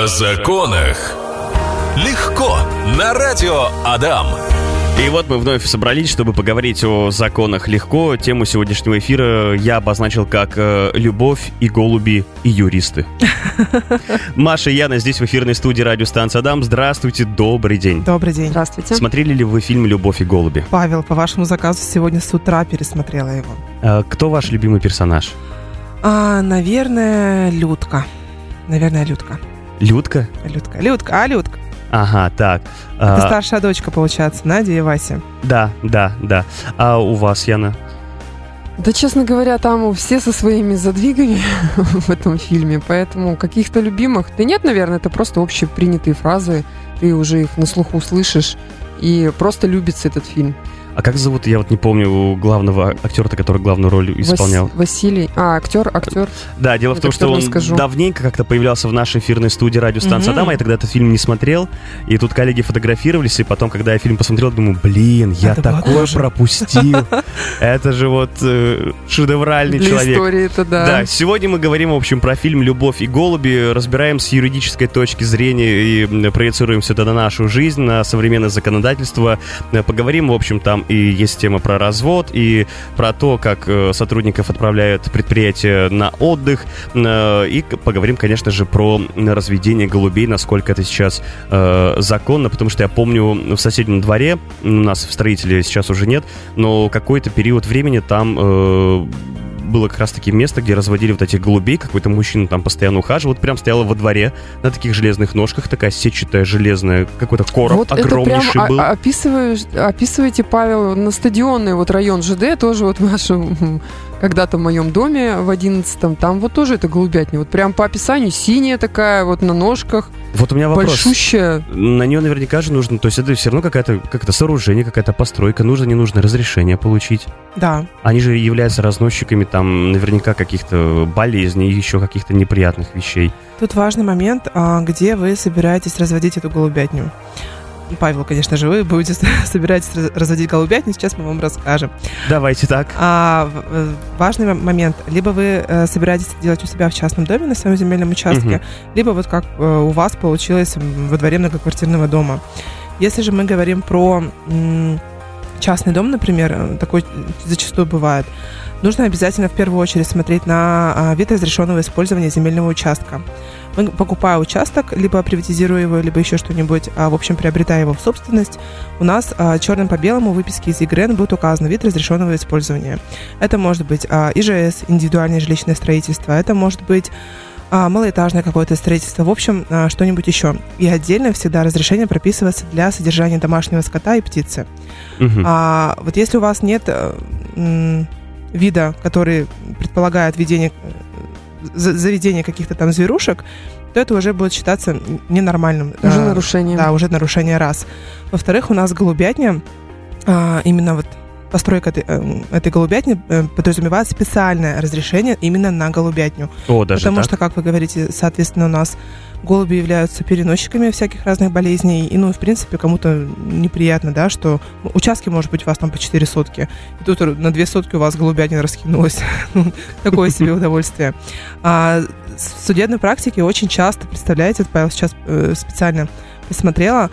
О законах. Легко. На радио Адам. И вот мы вновь собрались, чтобы поговорить о законах легко. Тему сегодняшнего эфира я обозначил как э, «Любовь и голуби и юристы». Маша и Яна здесь в эфирной студии радиостанции Адам. Здравствуйте, добрый день. Добрый день. Здравствуйте. Смотрели ли вы фильм «Любовь и голуби»? Павел, по вашему заказу сегодня с утра пересмотрела его. А, кто ваш любимый персонаж? А, наверное, Людка. Наверное, Людка. Людка? Людка. Людка, а Людка. Ага, так. Это А, старшая дочка, получается, Надя и Вася. да, да, да. А у вас, Яна? Да, честно говоря, там все со своими задвигами в этом фильме, поэтому каких-то любимых... Да нет, наверное, это просто общепринятые фразы, ты уже их на слуху слышишь, и просто любится этот фильм. А как зовут, я вот не помню, главного актера, который главную роль исполнял? Вас- Василий. А, актер, актер. Да, дело в Вот том, что он расскажу. давненько как-то появлялся в нашей эфирной студии радиостанции Мгм. Адама. Я тогда этот фильм не смотрел. И тут коллеги фотографировались, и потом, когда я фильм посмотрел, думаю, блин, я Это такое пропустил. Это же вот э, шедевральный Для человек. истории это да. Да, сегодня мы говорим, в общем, про фильм «Любовь и голуби», разбираем с юридической точки зрения и проецируем все это на нашу жизнь, на современное законодательство. Э, Поговорим, в общем, там и есть тема про развод, и про то, как э, сотрудников отправляют предприятия на отдых, э, и поговорим, конечно же, про разведение голубей, насколько это сейчас э, законно, потому что я помню в соседнем дворе, у нас в строителе сейчас уже нет, но какой-то период времени там было как раз таки место, где разводили вот этих голубей, какой-то мужчина там постоянно ухаживал, вот прям стояла во дворе на таких железных ножках, такая сетчатая железная, какой-то короб вот это прям огромнейший был. описываешь, описываете, Павел, на стадионный вот район ЖД, тоже вот в вашем м, когда-то в моем доме в 11 там вот тоже это голубятня. Вот прям по описанию синяя такая, вот на ножках, Вот у меня вопрос. большущая. На нее наверняка же нужно, то есть это все равно какая-то как-то сооружение, какая-то постройка, нужно, не нужно разрешение получить. Да. Они же являются разносчиками там наверняка каких-то болезней, еще каких-то неприятных вещей. Тут важный момент, а, где вы собираетесь разводить эту голубятню. Павел, конечно же, вы будете собираетесь раз- разводить голубятню, сейчас мы вам расскажем. Давайте так. А э, важный момент, либо вы э, собираетесь делать у себя в частном доме на своем земельном участке, Мгм. либо вот как э, у вас получилось во дворе многоквартирного дома. Если же мы говорим про частный дом, например, такой зачастую бывает, нужно обязательно в первую очередь смотреть на а, вид разрешенного использования земельного участка. Мы, покупая участок, либо приватизируя его, либо еще что-нибудь, а, в общем, приобретая его в собственность, у нас а, черным по белому в выписке из ЕГРН будет указан вид разрешенного использования. Это может быть а, ИЖС, индивидуальное жилищное строительство, это может быть а, малоэтажное какое-то строительство, в общем, а, что-нибудь еще. И отдельно всегда разрешение прописывается для содержания домашнего скота и птицы. Мгм. А вот если у вас нет э, вида, который предполагает ведение, э, за- заведение каких-то там зверушек, то это уже будет считаться ненормальным. Уже А, нарушение. Да, уже нарушение раз. Во-вторых, у нас голубятня, а, именно вот постройка этой, э, этой голубятни э, подразумевает специальное разрешение именно на голубятню. О, даже Потому так? что, как вы говорите, соответственно, у нас голуби являются переносчиками всяких разных болезней. И, ну, в принципе, кому-то неприятно, да, что участки, может быть, у вас там по 4 сотки. И тут на 2 сотки у вас голубятня раскинулась. Ну, Такое себе удовольствие. А в судебной практике очень часто, представляете, Павел сейчас э, специально посмотрела,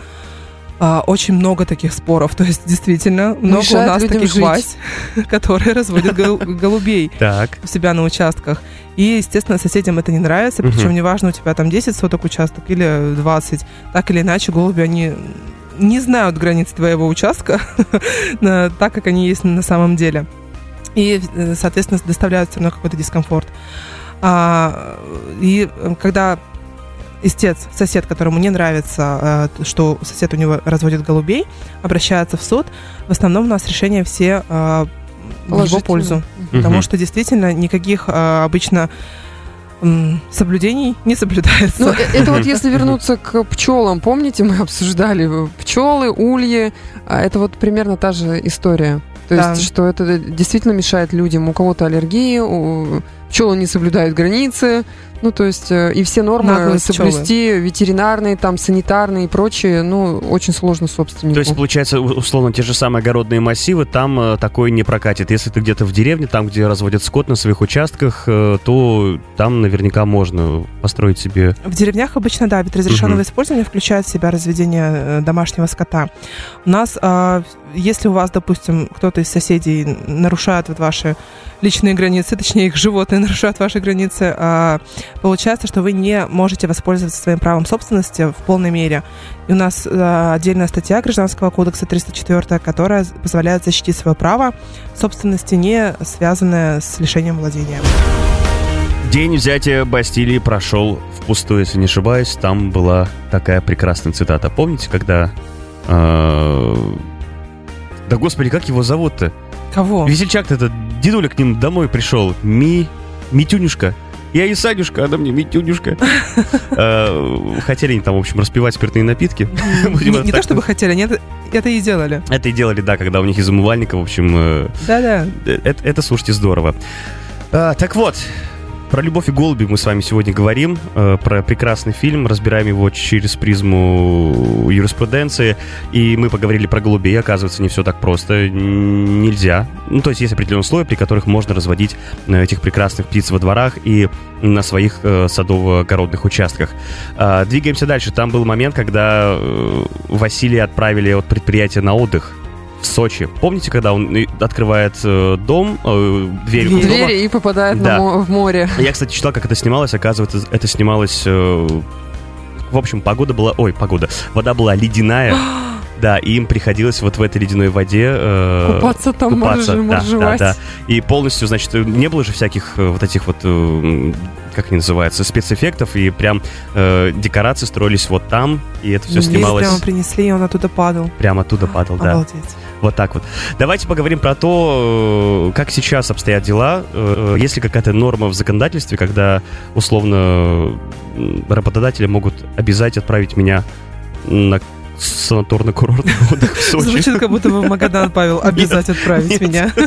а, очень много таких споров. То есть, действительно, много у Мешает нас людям таких жить. Вась, которые разводят гол- голубей у себя на участках. И, естественно, соседям это не нравится, причем неважно, у тебя там 10 соток участок или 20, так или иначе голуби, они не знают границ твоего участка, так как они есть на самом деле. И, э, соответственно, доставляют все равно какой-то дискомфорт. А, и э, когда истец, сосед, которому не нравится, э, что сосед у него разводит голубей, обращается в суд, в основном у нас решения все э, в его пользу. Потому что действительно никаких а, обычно соблюдений не соблюдается. Ну, э- это вот если вернуться к пчелам, помните, мы обсуждали э, пчелы, ульи, а это вот примерно та же история. То Да. есть, что это действительно мешает людям. У кого-то аллергии, у- пчелы не соблюдают границы, ну, то есть, э, и все нормы Наглые соблюсти, ветеринарные, там, санитарные и прочее, ну, очень сложно собственнику. То есть, получается, условно, те же самые огородные массивы, там э, такое не прокатит. Если ты где-то в деревне, там, где разводят скот на своих участках, э, то там наверняка можно построить себе... В деревнях обычно, да, вид разрешенного Мгм. использования включает в себя разведение э, домашнего скота. У нас, а, если у вас, допустим, кто-то из соседей нарушает вот ваши личные границы, точнее, их животные нарушают ваши границы, а, получается, что вы не можете воспользоваться своим правом собственности в полной мере. И у нас а, отдельная статья Гражданского кодекса 304, которая позволяет защитить свое право собственности, не связанное с лишением владения. День взятия Бастилии прошел впустую, если не ошибаюсь. Там была такая прекрасная цитата. Помните, когда... э, Да господи, как его зовут-то? Кого? Весельчак-то этот дедуля к ним домой пришел. Ми... Митюнюшка. Я и Санюшка, она мне Митюнюшка. Э, Хотели они там, в общем, распивать спиртные напитки. Не, то чтобы хотели, они это, и делали. Это и делали, да, когда у них из умывальника, в общем, э, Да-да. это, это, слушайте, здорово. А, так вот, про «Любовь и голуби» мы с вами сегодня говорим, э, про прекрасный фильм, разбираем его через призму юриспруденции, и мы поговорили про голубей, оказывается, не все так просто, нельзя. Ну, то есть есть определенные условия, при которых можно разводить э, этих прекрасных птиц во дворах и на своих э, садово-огородных участках. А, двигаемся дальше. Там был момент, когда Василия отправили от предприятия на отдых в Сочи. Помните, когда он открывает э, дом, э, дверь дома? Двери и попадает Да. на в море. Я, кстати, читал, как это снималось. Оказывается, это снималось... э, в общем, погода была... Ой, погода. Вода была ледяная. Да, и им приходилось вот в этой ледяной воде... э, Купаться там, купаться, да, да, да. И полностью, значит, э, не было же всяких э, вот этих вот, э, как они называются, спецэффектов, и прям э, декорации строились вот там, и это все Лист снималось... прямо принесли, и он оттуда падал. Прямо оттуда падал, да. Обалдеть. Вот так вот. Давайте поговорим про то, э, как сейчас обстоят дела. Э, Есть ли какая-то норма в законодательстве, когда условно работодатели могут обязать отправить меня на санаторно-курортный отдых в Сочи? Звучит, как будто бы в Магадан, Павел, обязать отправить нет. меня.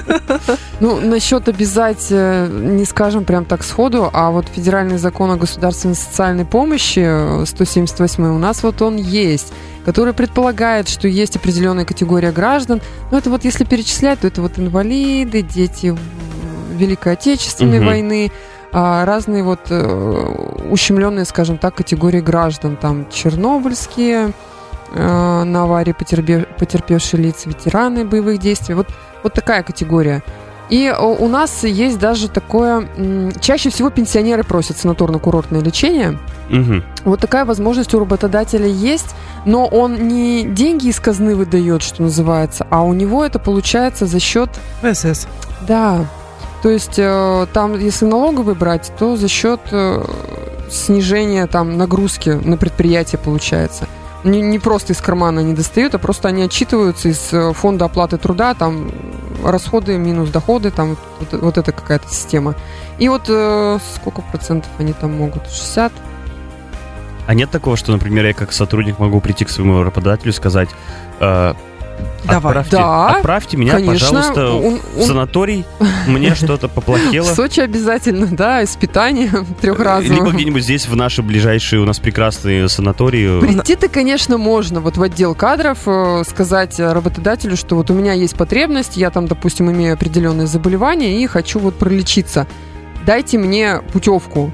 Ну, насчет обязать, э, не скажем прям так сходу, а вот федеральный закон о государственной социальной помощи, э, 178 у нас вот он есть, который предполагает, что есть определенная категория граждан. Ну, это вот если перечислять, то это вот инвалиды, дети в- Великой Отечественной Мгм. войны, а, разные вот э, ущемленные, скажем так, категории граждан, там чернобыльские, э, на аварии потерпе- потерпевшие лица, ветераны боевых действий. Вот, вот такая категория. И э, у нас есть даже такое... Чаще всего пенсионеры просят санаторно-курортное лечение. Мгм. Вот такая возможность у работодателя есть, но он не деньги из казны выдает, что называется, а у него это получается за счет ВСС. да. То есть э, там, если налоговый брать, то за счет э, снижения там нагрузки на предприятие получается. Не, не просто из кармана они достают, а просто они отчитываются из э, фонда оплаты труда, там расходы минус доходы, там вот, вот эта какая-то система. И вот э, сколько процентов они там могут? 60? А нет такого, что, например, я как сотрудник могу прийти к своему работодателю и сказать, э, Давай. отправьте, Да, отправьте меня, Конечно. пожалуйста, он- в он- санаторий, мне что-то в поплохело. Сочи обязательно, да, из питания трехразового. Либо где-нибудь здесь, в наши ближайшие у нас прекрасные санатории. Прийти-то, конечно, можно. Вот в отдел кадров э, сказать работодателю, что вот у меня есть потребность, я там, допустим, имею определенные заболевания и хочу вот пролечиться. Дайте мне путевку.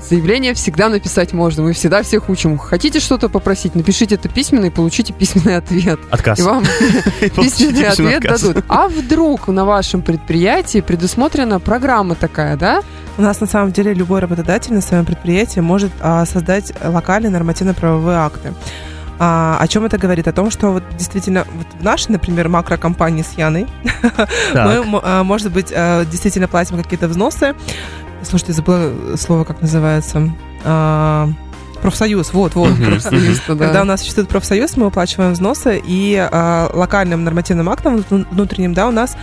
Заявление всегда написать можно. Мы всегда всех учим. Хотите что-то попросить, напишите это письменно и получите письменный ответ. Отказ. И вам письменный ответ дадут. А вдруг на вашем предприятии предусмотрена программа такая, да? У нас на самом деле любой работодатель на своем предприятии может а, создать локальные нормативно-правовые акты. А, о чем это говорит? О том, что вот действительно вот в нашей, например, макрокомпании с Яной Так. мы, а, может быть, а, действительно платим какие-то взносы. Слушайте, забыла слово, как называется. А, профсоюз, вот, вот. Мгм. Профсоюз-то, да. Когда у нас существует профсоюз, мы уплачиваем взносы, и а, локальным нормативным актом вну- внутренним, да, у нас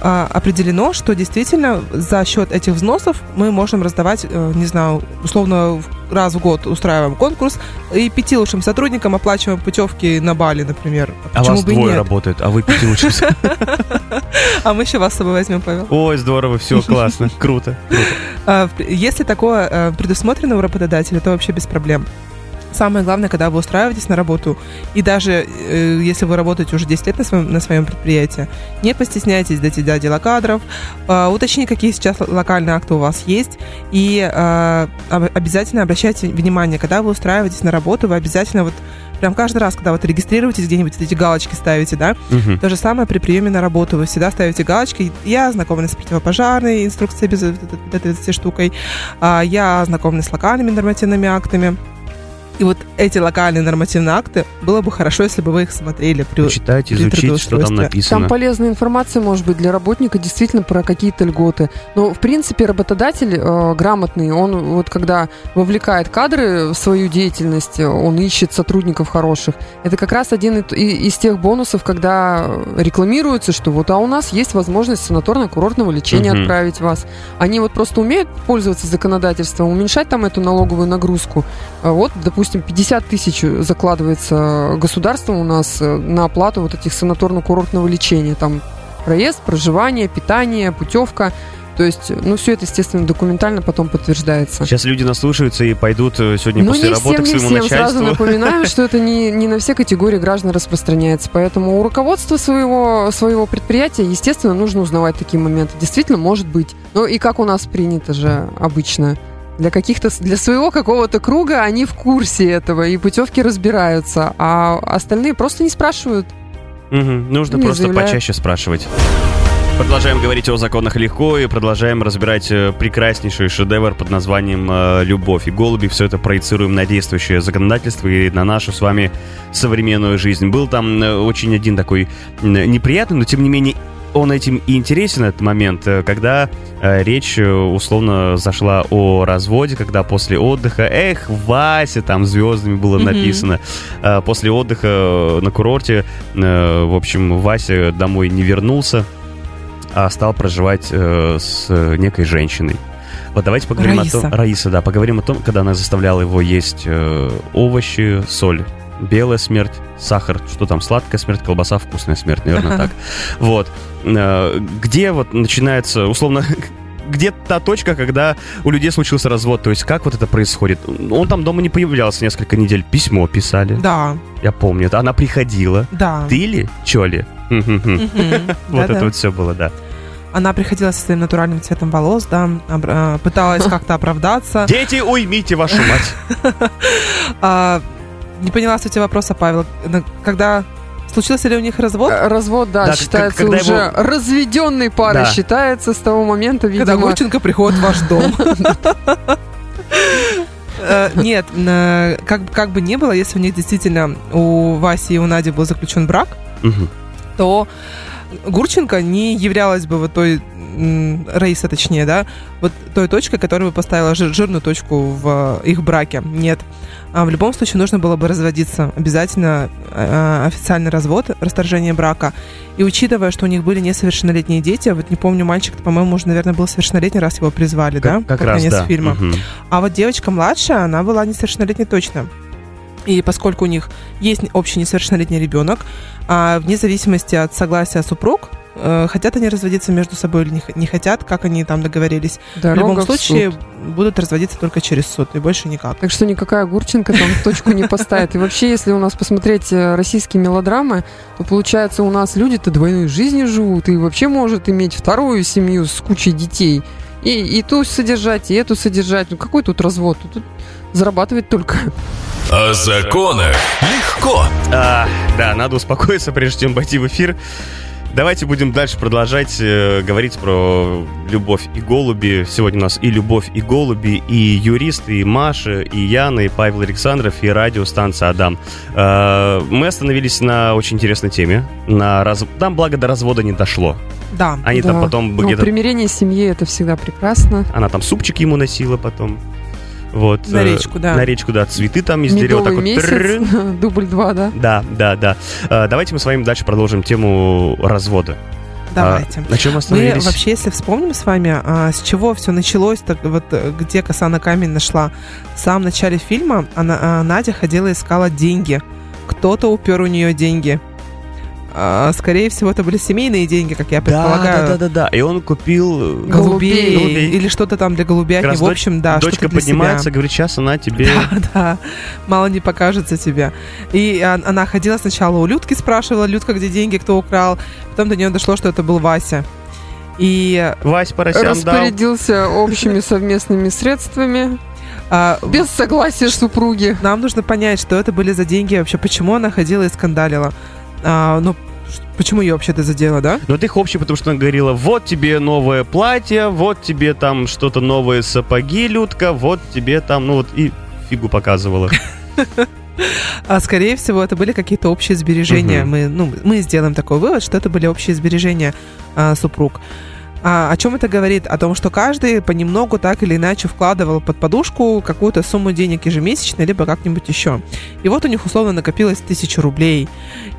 а, определено, что действительно за счет этих взносов мы можем раздавать, э, не знаю, условно раз в год устраиваем конкурс и пяти лучшим сотрудникам оплачиваем путевки на Бали, например. А Почему вас бы двое нет? работают, а вы пяти лучшим. А мы еще вас с собой возьмем, Павел. Ой, здорово, все классно, круто. А, если такое э, предусмотрено у работодателя, то вообще без проблем самое главное, когда вы устраиваетесь на работу, и даже э, если вы работаете уже 10 лет на своем, на своем предприятии, не постесняйтесь дать до дела кадров, э, уточни, какие сейчас локальные акты у вас есть, и э, обязательно обращайте внимание, когда вы устраиваетесь на работу, вы обязательно вот прям каждый раз, когда вот регистрируетесь где-нибудь, эти галочки ставите, да, угу. то же самое при приеме на работу, вы всегда ставите галочки, я знакомлена с противопожарной инструкцией без этой, этой, этой штукой, а, я знакомлена с локальными нормативными актами, и вот эти локальные нормативные акты, было бы хорошо, если бы вы их смотрели. При, Почитать, при изучить, что там написано. Там полезная информация, может быть, для работника действительно про какие-то льготы. Но, в принципе, работодатель э, грамотный, он вот когда вовлекает кадры в свою деятельность, он ищет сотрудников хороших. Это как раз один из тех бонусов, когда рекламируется, что вот, а у нас есть возможность санаторно-курортного лечения угу. отправить вас. Они вот просто умеют пользоваться законодательством, уменьшать там эту налоговую нагрузку. А вот, допустим, допустим, 50 тысяч закладывается государством у нас э, на оплату вот этих санаторно-курортного лечения. Там проезд, проживание, питание, путевка. То есть, ну, все это, естественно, документально потом подтверждается. Сейчас люди наслушаются и пойдут э, сегодня ну, после не работы всем, к своему не всем. начальству. Сразу напоминаю, что это не, не на все категории граждан распространяется. Поэтому у руководства своего, своего предприятия, естественно, нужно узнавать такие моменты. Действительно, может быть. Ну и как у нас принято же обычно – для каких-то, для своего какого-то круга они в курсе этого и путевки разбираются, а остальные просто не спрашивают. Угу. Нужно просто заявляют. почаще спрашивать. Продолжаем говорить о законах легко и продолжаем разбирать э, прекраснейший шедевр под названием э, «Любовь и голуби». Все это проецируем на действующее законодательство и на нашу с вами современную жизнь. Был там э, очень один такой неприятный, но тем не менее он этим и интересен, этот момент, э, когда э, речь э, условно зашла о разводе, когда после отдыха, эх, Вася, там звездами было mm-hmm. написано, после отдыха на курорте, в общем, Вася домой не вернулся, а стал проживать с некой женщиной. Вот давайте поговорим Раиса. о том... Раиса, да, поговорим о том, когда она заставляла его есть овощи, соль белая смерть, сахар, что там, сладкая смерть, колбаса, вкусная смерть, наверное, так. Вот. Э, где вот начинается, условно, где та точка, когда у людей случился развод? То есть как вот это происходит? Ну, он там дома не появлялся несколько недель. Письмо писали. Да. Я помню. Она приходила. Да. Ты ли? Чё ли? Вот это вот все было, да. Она приходила со своим натуральным цветом волос, да, э, пыталась как-то оправдаться. Дети, уймите вашу мать! А, не поняла сути вопроса, Павел. Когда Случился ли у них развод? Э, развод, да, да считается когда уже его... разведенной парой, да. считается с того момента, видимо... Когда Гурченко приходит в ваш дом. Э, нет, э, как, как бы не было, если у них действительно у Васи и у Нади был заключен брак, то Гурченко не являлась бы вот той Раиса, точнее, да, вот той точкой, которая бы поставила жир, жирную точку в э, их браке. Нет. А в любом случае нужно было бы разводиться. Обязательно э, э, официальный развод, расторжение брака. И учитывая, что у них были несовершеннолетние дети, вот не помню, мальчик, по-моему, уже, наверное, был совершеннолетний, раз его призвали, как, да? Как, как раз, конец да. фильма. Угу. А вот девочка младшая, она была несовершеннолетней точно. И поскольку у них есть общий несовершеннолетний ребенок, а вне зависимости от согласия супруг, Э, хотят они разводиться между собой или не, хотят, как они там договорились. Дорога в любом случае суд. будут разводиться только через суд и больше никак. Так что никакая Гурченко там точку не поставит. И вообще, если у нас посмотреть э, российские мелодрамы, то получается у нас люди-то двойной жизнью живут и вообще может иметь вторую семью с кучей детей. И, и ту содержать, и эту содержать. Ну какой тут развод? Тут зарабатывать только. О законах легко. А, да, надо успокоиться, прежде чем пойти в эфир. Давайте будем дальше продолжать э, говорить про любовь и голуби. Сегодня у нас и любовь и голуби, и юристы и Маша, и Яна, и Павел Александров, и радиостанция Адам. Э, мы остановились на очень интересной теме. На раз... Там, благо, до развода не дошло. Да. Они да. там потом... Ну, примирение семьи — это всегда прекрасно. Она там супчик ему носила потом. Вот, на э, речку, да. На речку, да. Цветы там из Медовый дерева. такой вот. Дубль два, да? Да, да, да. Давайте мы с вами дальше продолжим тему развода. Давайте. А, на чем остановились? Мы вообще, если вспомним с вами, а, с чего все началось, так вот где коса на камень нашла. В самом начале фильма она, а, Надя ходила искала деньги. Кто-то упер у нее деньги а, скорее всего, это были семейные деньги, как я предполагаю. Да, да, да, да. И он купил... э, Голубей, Голубей. или что-то там для голубятни. Как раз В общем, да, Дочка поднимается, себя. говорит, сейчас она тебе... Да, да, мало не покажется тебе. И она ходила сначала у Людки, спрашивала, Людка, где деньги, кто украл. Потом до нее дошло, что это был Вася. И Вась Поросян дал. Распорядился общими совместными средствами а, без согласия супруги. нам нужно понять, что это были за деньги вообще, почему она ходила и скандалила. А, ну, почему ее вообще это задело, да? Но это их общий, потому что она говорила, вот тебе новое платье, вот тебе там что-то новые сапоги, Людка, вот тебе там, ну вот и фигу показывала. А скорее всего, это были какие-то общие сбережения. Мгм. Мы, ну, мы сделаем такой вывод, что это были общие сбережения а, супруг. А, о чем это говорит? О том, что каждый понемногу так или иначе вкладывал под подушку какую-то сумму денег ежемесячно, либо как-нибудь еще. И вот у них условно накопилось тысяча рублей.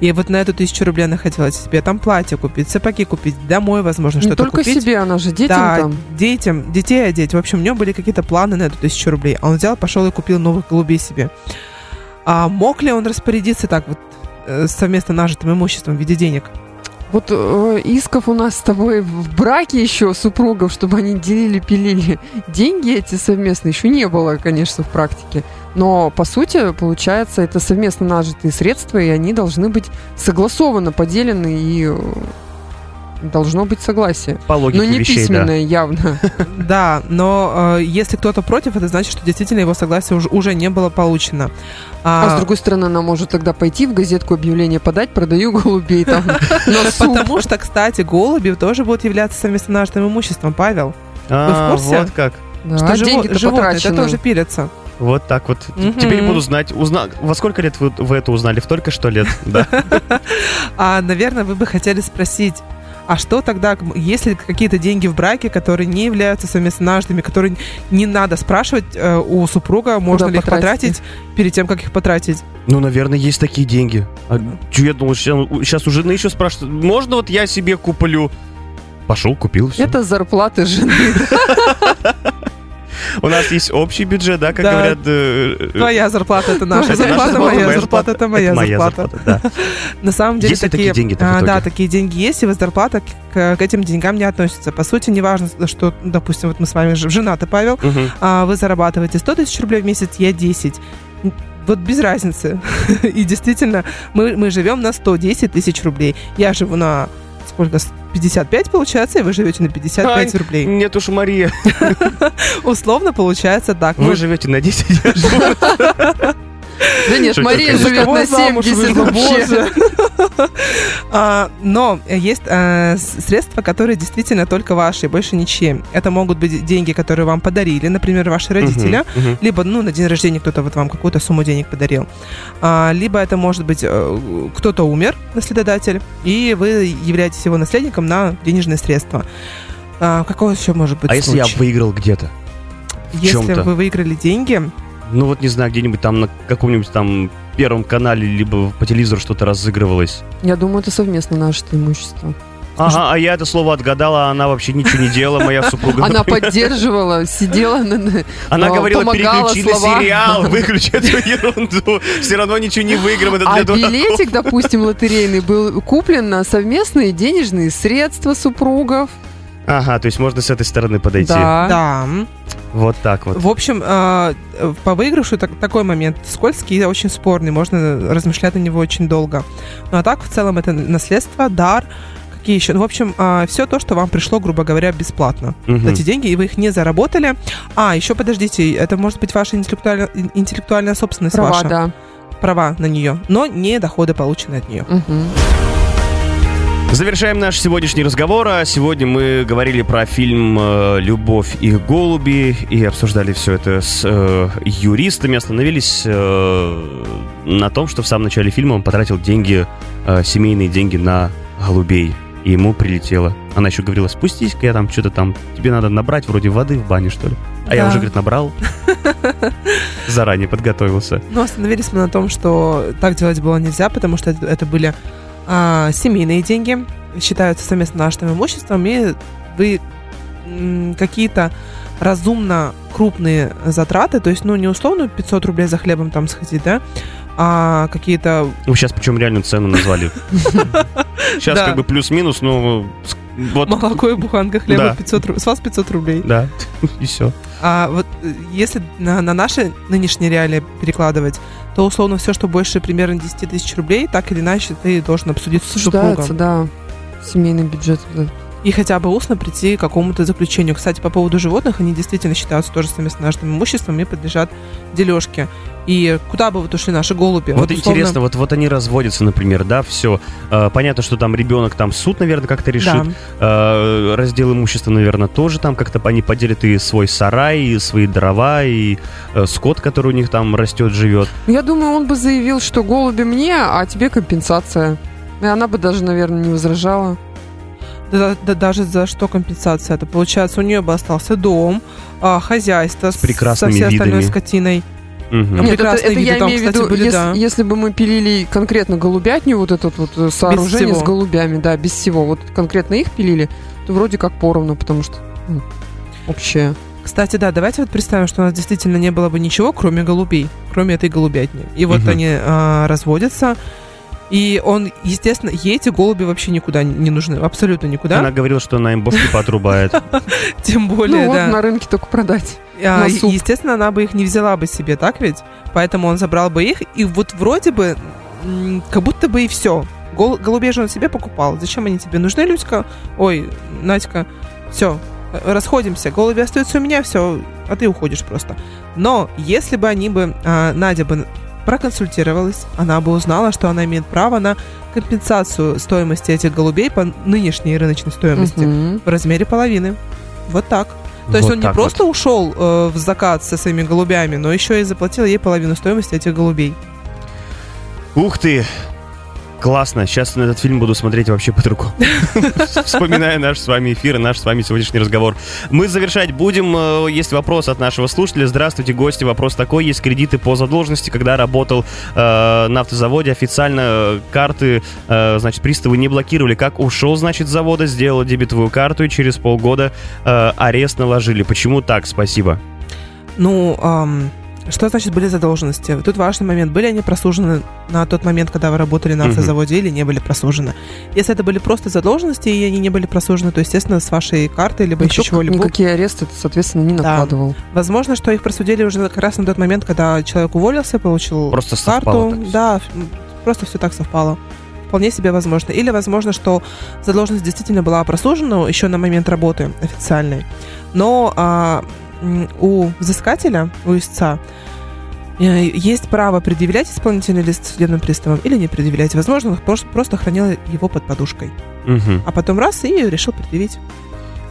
И вот на эту тысячу рублей она хотела себе там платье купить, сапоги купить, домой, возможно, Не что-то только купить. себе, она же детям да, там. детям, детей одеть. В общем, у него были какие-то планы на эту тысячу рублей. А он взял, пошел и купил новых голубей себе. А мог ли он распорядиться так вот э, совместно нажитым имуществом в виде денег? Вот э, исков у нас с тобой в браке еще супругов, чтобы они делили, пилили деньги эти совместно, еще не было, конечно, в практике. Но, по сути, получается, это совместно нажитые средства, и они должны быть согласованно поделены, и э, должно быть согласие. По логике Но не вещей, да. письменное, явно. Да, но э, если кто-то против, это значит, что действительно его согласие уже, уже не было получено. А с другой стороны, она может тогда пойти в газетку объявление подать, продаю голубей там. Потому что, кстати, голуби тоже будут являться совместно имуществом, Павел. А, курсе? вот как. Да, что животные это тоже пилятся. Вот так вот. Мгм. Теперь буду знать. Узна... Во сколько лет вы, вы это узнали? В только что лет? Да. А, наверное, вы бы хотели спросить, а что тогда, есть ли какие-то деньги в браке, которые не являются совместно нажитыми, которые не надо спрашивать э, у супруга, можно ли их потратить? перед тем, как их потратить? Ну, наверное, есть такие деньги. А, чё я думал, сейчас у жены еще спрашивают, можно вот я себе куплю? Пошел, купил, все. Это зарплаты жены. У нас есть общий бюджет, да, как Да. говорят. э, э, Твоя зарплата это наша это наша зарплата, моя моя зарплата это моя зарплата. да. На самом деле Есть такие деньги-то в а, да, такие деньги есть, и зарплата к, к этим деньгам не относится. По сути, неважно, что, допустим, вот мы с вами женаты, Павел, Мгм. а вы зарабатываете 100 тысяч рублей в месяц, я 10. Вот без разницы. И действительно, мы, мы живем на 110 тысяч рублей. Я живу на сколько? С- 55 получается, и вы живете на 55 Ай, рублей. Нет уж, Мария, Условно получается так. вы Ну, живете на 10, я живу. Да нет, Мария живет на замуж 70 вышла, вообще. А, Но есть с- средства, которые действительно только ваши, больше ничьи. Это могут быть деньги, которые вам подарили, например, ваши родители, либо, ну, на день рождения кто-то вот вам какую-то сумму денег подарил. А, либо это может быть э, кто-то умер, наследодатель, и вы являетесь его наследником на денежные средства. А, какой еще может быть А если я выиграл где-то? Если вы выиграли деньги, Ну вот, не знаю, где-нибудь там на каком-нибудь там первом канале, либо по телевизору что-то разыгрывалось. Я думаю, это совместно нажитое имущество. Ага, а я это слово отгадала, а она вообще ничего не делала, моя супруга. Она например. поддерживала, сидела на... на- Она говорила, переключи на сериал, выключи эту ерунду. Все равно ничего не выиграем, это А дураков. билетик, допустим, лотерейный был куплен на совместные денежные средства супругов. Ага, то есть можно с этой стороны подойти. Да. да, Вот так вот. В общем, э, по выигрышу так- такой момент скользкий и очень спорный, можно размышлять на него очень долго. Ну а так, в целом, это наследство, дар, какие еще? Ну, в общем, все то, что вам пришло, грубо говоря, бесплатно. Мгм. Эти деньги, и вы их не заработали. А, еще подождите, это может быть ваша интеллектуальная, интеллектуальная собственность Права, ваша, да. права на нее, но не доходы, полученные от нее. Мгм. Завершаем наш сегодняшний разговор. А Сегодня мы говорили про фильм э, «Любовь и голуби» и обсуждали все это с э, юристами. Остановились э, на том, что в самом начале фильма он потратил деньги, э, семейные деньги на голубей. И ему прилетело. Она еще говорила, спустись-ка я там что-то там, тебе надо набрать вроде воды в бане, что ли. А я Да. уже, говорит, набрал. Заранее подготовился. Но остановились мы на том, что так делать было нельзя, потому что это были а, семейные деньги, считаются совместно нажитым имуществом, и вы какие-то разумно крупные затраты, то есть, ну, не условно 500 рублей за хлебом там сходить, да, а какие-то Ну, сейчас причем реальную цену назвали. Сейчас как бы плюс-минус, ну, с- вот, Молоко и буханка хлеба Да. 500 рублей. С вас 500 рублей. да, и все. А вот э, если на, на наши нынешние реалии перекладывать, то условно все, что больше примерно 10 тысяч рублей, так или иначе ты должен обсудить с супругом. да. Семейный бюджет. да. И хотя бы устно прийти к какому-то заключению. Кстати, по поводу животных, они действительно считаются тоже совместным имуществом и подлежат дележке. И куда бы вот ушли наши голуби? Вот, условно- интересно, вот, вот они разводятся, например, да, все. понятно, что там ребенок, там суд, наверное, как-то решит. Да. Э, раздел имущества, наверное, тоже там как-то они поделят и свой сарай, и свои дрова, и э, скот, который у них там растет, живет. Я думаю, он бы заявил, что голуби мне, а тебе компенсация. И она бы даже, наверное, не возражала. Да, да даже за что компенсация? Это получается, у нее бы остался дом, а, хозяйство с, прекрасными со всей остальной видами. скотиной. Мгм. Ну, Нет, это, прекрасные это виды я там, имею в кстати, виду, были, если, да. если бы мы пилили конкретно голубятню, вот этот вот э, сооружение с голубями, да, без всего, вот конкретно их пилили, то вроде как поровну, потому что ну, общее. Кстати, да, давайте вот представим, что у нас действительно не было бы ничего, кроме голубей, кроме этой голубятни. И вот Мгм. они а, разводятся, и он, естественно, ей эти голуби вообще никуда не нужны, абсолютно никуда. Она говорила, что она им бошки поотрубает. Тем более, ну вот да. на рынке только продать. А, естественно, она бы их не взяла бы себе, так ведь? Поэтому он забрал бы их, и вот вроде бы, как будто бы и все. голубей же он себе покупал. Зачем они тебе нужны, Люська? Ой, Надька, все, расходимся. Голуби остаются у меня, все, а ты уходишь просто. Но если бы они бы, а, Надя бы проконсультировалась, она бы узнала, что она имеет право на компенсацию стоимости этих голубей по нынешней рыночной стоимости Мгм. в размере половины. Вот так. То есть Вот он не просто вот. ушел э, в закат со своими голубями, но еще и заплатил ей половину стоимости этих голубей. Ух ты! Классно. Сейчас на этот фильм буду смотреть вообще по-другому. Вспоминая наш с вами эфир и наш с вами сегодняшний разговор. Мы завершать будем. Э, Есть вопрос от нашего слушателя. Здравствуйте, гости. Вопрос такой. Есть кредиты по задолженности. Когда работал э, на автозаводе, официально э, карты, э, значит, приставы не блокировали. Как ушел, значит, с завода, сделал дебетовую карту и через полгода э, арест наложили. Почему так? Спасибо. Ну, что значит были задолженности? Тут важный момент. Были они просужены на тот момент, когда вы работали на автозаводе или не были просужены? Если это были просто задолженности, и они не были просужены, то, естественно, с вашей карты, либо еще Никто чего-либо. никакие аресты, ты, соответственно, не Да. накладывал. Возможно, что их просудили уже как раз на тот момент, когда человек уволился, получил Просто карту. так. Да, просто все так совпало. Вполне себе возможно. Или возможно, что задолженность действительно была просужена еще на момент работы официальной. Но а, у взыскателя, у истца, э, есть право предъявлять исполнительный лист судебным приставам или не предъявлять. Возможно, он просто, просто хранил его под подушкой. Мгм. А потом раз и решил предъявить.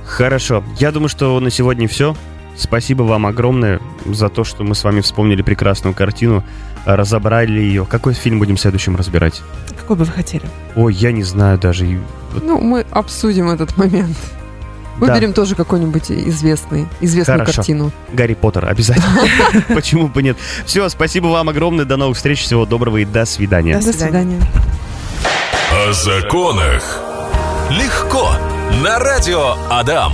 Хорошо. Я думаю, что на сегодня все. Спасибо вам огромное за то, что мы с вами вспомнили прекрасную картину, разобрали ее. Какой фильм будем следующим разбирать? Какой бы вы хотели? Ой, я не знаю даже. Ну, мы обсудим этот момент. Да. Выберем тоже какой-нибудь известный, известную Хорошо. картину. Гарри Поттер обязательно. Почему бы нет? Все, спасибо вам огромное. До новых встреч. Всего доброго и до свидания. До свидания. О законах. Легко. На радио Адам.